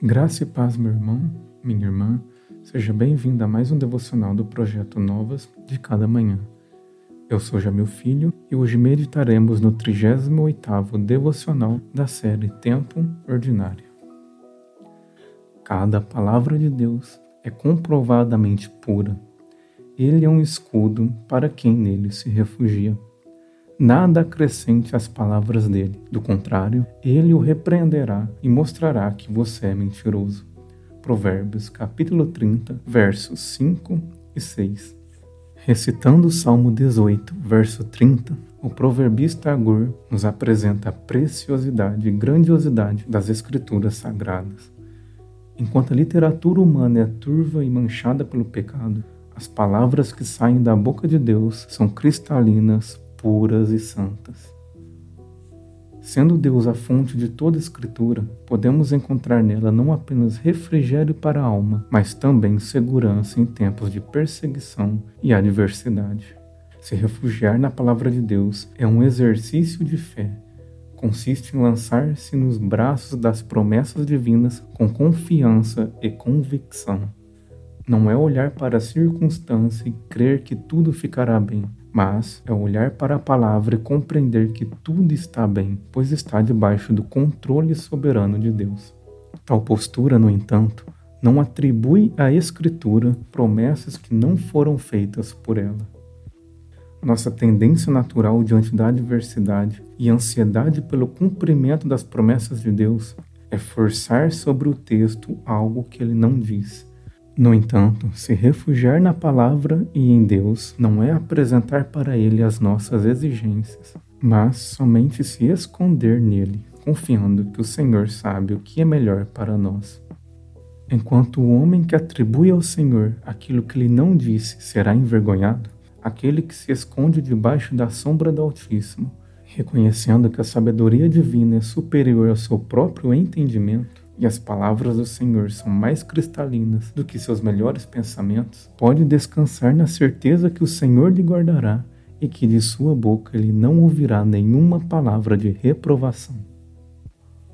Graça e paz, meu irmão, minha irmã. Seja bem-vindo a mais um devocional do projeto Novas de cada manhã. Eu sou Jamil Filho e hoje meditaremos no 38º devocional da série Tempo Ordinário. Cada palavra de Deus é comprovadamente pura. Ele é um escudo para quem nele se refugia nada acrescente às palavras dele. Do contrário, ele o repreenderá e mostrará que você é mentiroso. Provérbios capítulo 30, versos 5 e 6. Recitando o Salmo 18, verso 30, o proverbista Agur nos apresenta a preciosidade e grandiosidade das escrituras sagradas. Enquanto a literatura humana é turva e manchada pelo pecado, as palavras que saem da boca de Deus são cristalinas, puras e santas. Sendo Deus a fonte de toda Escritura, podemos encontrar nela não apenas refrigério para a alma, mas também segurança em tempos de perseguição e adversidade. Se refugiar na palavra de Deus é um exercício de fé. Consiste em lançar-se nos braços das promessas divinas com confiança e convicção. Não é olhar para a circunstância e crer que tudo ficará bem, mas é olhar para a palavra e compreender que tudo está bem, pois está debaixo do controle soberano de Deus. Tal postura, no entanto, não atribui à Escritura promessas que não foram feitas por ela. Nossa tendência natural diante da adversidade e ansiedade pelo cumprimento das promessas de Deus é forçar sobre o texto algo que ele não diz no entanto, se refugiar na palavra e em Deus não é apresentar para Ele as nossas exigências, mas somente se esconder nele, confiando que o Senhor sabe o que é melhor para nós. Enquanto o homem que atribui ao Senhor aquilo que ele não disse será envergonhado, aquele que se esconde debaixo da sombra do Altíssimo, reconhecendo que a sabedoria divina é superior ao seu próprio entendimento, e as palavras do Senhor são mais cristalinas do que seus melhores pensamentos, pode descansar na certeza que o Senhor lhe guardará e que de sua boca ele não ouvirá nenhuma palavra de reprovação.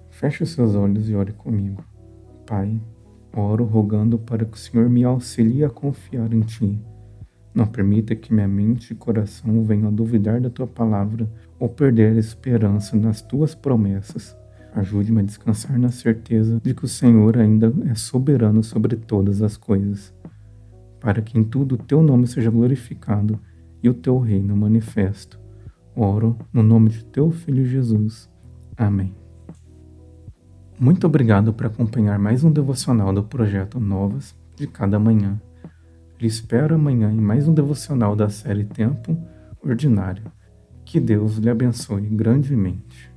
Feche os seus olhos e ore comigo. Pai, oro rogando para que o Senhor me auxilie a confiar em Ti. Não permita que minha mente e coração venham a duvidar da Tua palavra ou perder a esperança nas Tuas promessas Ajude-me a descansar na certeza de que o Senhor ainda é soberano sobre todas as coisas, para que em tudo o teu nome seja glorificado e o teu reino manifesto. Oro no nome de teu filho Jesus. Amém. Muito obrigado por acompanhar mais um devocional do projeto Novas de cada manhã. Lhe espero amanhã em mais um devocional da série Tempo Ordinário. Que Deus lhe abençoe grandemente.